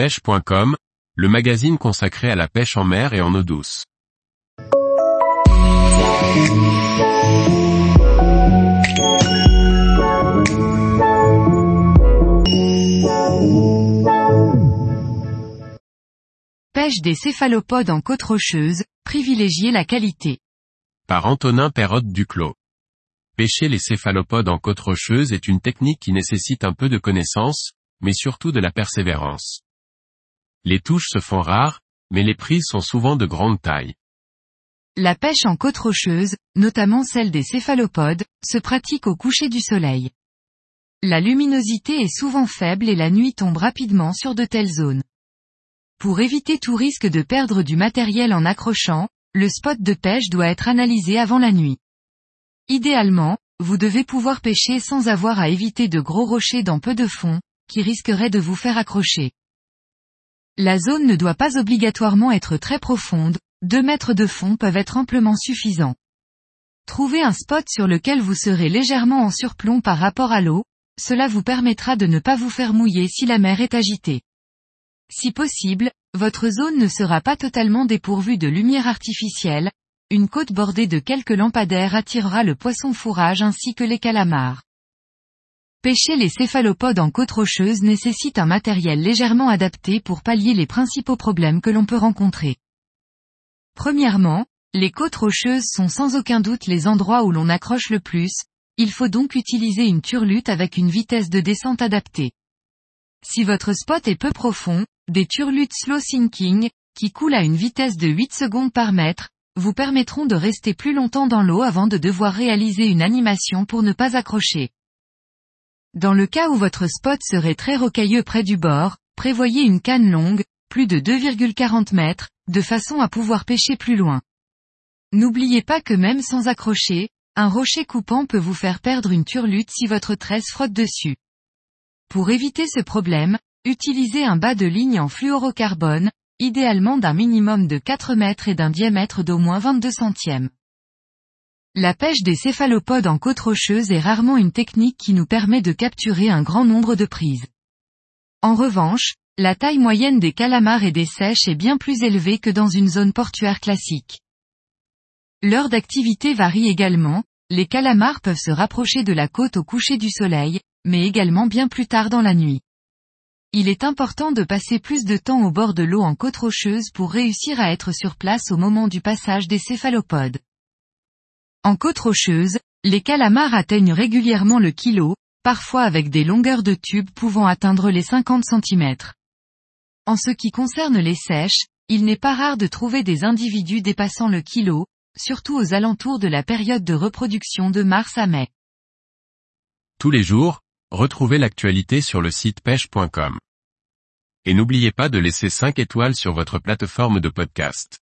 pêche.com, le magazine consacré à la pêche en mer et en eau douce. Pêche des céphalopodes en côte rocheuse, privilégiez la qualité. Par Antonin Perrotte Duclos. Pêcher les céphalopodes en côte rocheuse est une technique qui nécessite un peu de connaissance, mais surtout de la persévérance. Les touches se font rares, mais les prises sont souvent de grande taille. La pêche en côte rocheuse, notamment celle des céphalopodes, se pratique au coucher du soleil. La luminosité est souvent faible et la nuit tombe rapidement sur de telles zones. Pour éviter tout risque de perdre du matériel en accrochant, le spot de pêche doit être analysé avant la nuit. Idéalement, vous devez pouvoir pêcher sans avoir à éviter de gros rochers dans peu de fond, qui risqueraient de vous faire accrocher. La zone ne doit pas obligatoirement être très profonde, 2 mètres de fond peuvent être amplement suffisants. Trouvez un spot sur lequel vous serez légèrement en surplomb par rapport à l'eau, cela vous permettra de ne pas vous faire mouiller si la mer est agitée. Si possible, votre zone ne sera pas totalement dépourvue de lumière artificielle, une côte bordée de quelques lampadaires attirera le poisson fourrage ainsi que les calamars. Pêcher les céphalopodes en côte rocheuse nécessite un matériel légèrement adapté pour pallier les principaux problèmes que l'on peut rencontrer. Premièrement, les côtes rocheuses sont sans aucun doute les endroits où l'on accroche le plus, il faut donc utiliser une turlute avec une vitesse de descente adaptée. Si votre spot est peu profond, des turlutes slow sinking, qui coulent à une vitesse de 8 secondes par mètre, vous permettront de rester plus longtemps dans l'eau avant de devoir réaliser une animation pour ne pas accrocher. Dans le cas où votre spot serait très rocailleux près du bord, prévoyez une canne longue, plus de 2,40 mètres, de façon à pouvoir pêcher plus loin. N'oubliez pas que même sans accrocher, un rocher coupant peut vous faire perdre une turlute si votre tresse frotte dessus. Pour éviter ce problème, utilisez un bas de ligne en fluorocarbone, idéalement d'un minimum de 4 mètres et d'un diamètre d'au moins 22 centièmes. La pêche des céphalopodes en côte rocheuse est rarement une technique qui nous permet de capturer un grand nombre de prises. En revanche, la taille moyenne des calamars et des sèches est bien plus élevée que dans une zone portuaire classique. L'heure d'activité varie également, les calamars peuvent se rapprocher de la côte au coucher du soleil, mais également bien plus tard dans la nuit. Il est important de passer plus de temps au bord de l'eau en côte rocheuse pour réussir à être sur place au moment du passage des céphalopodes. En côte rocheuse, les calamars atteignent régulièrement le kilo, parfois avec des longueurs de tubes pouvant atteindre les 50 cm. En ce qui concerne les sèches, il n'est pas rare de trouver des individus dépassant le kilo, surtout aux alentours de la période de reproduction de mars à mai. Tous les jours, retrouvez l'actualité sur le site pêche.com. Et n'oubliez pas de laisser 5 étoiles sur votre plateforme de podcast.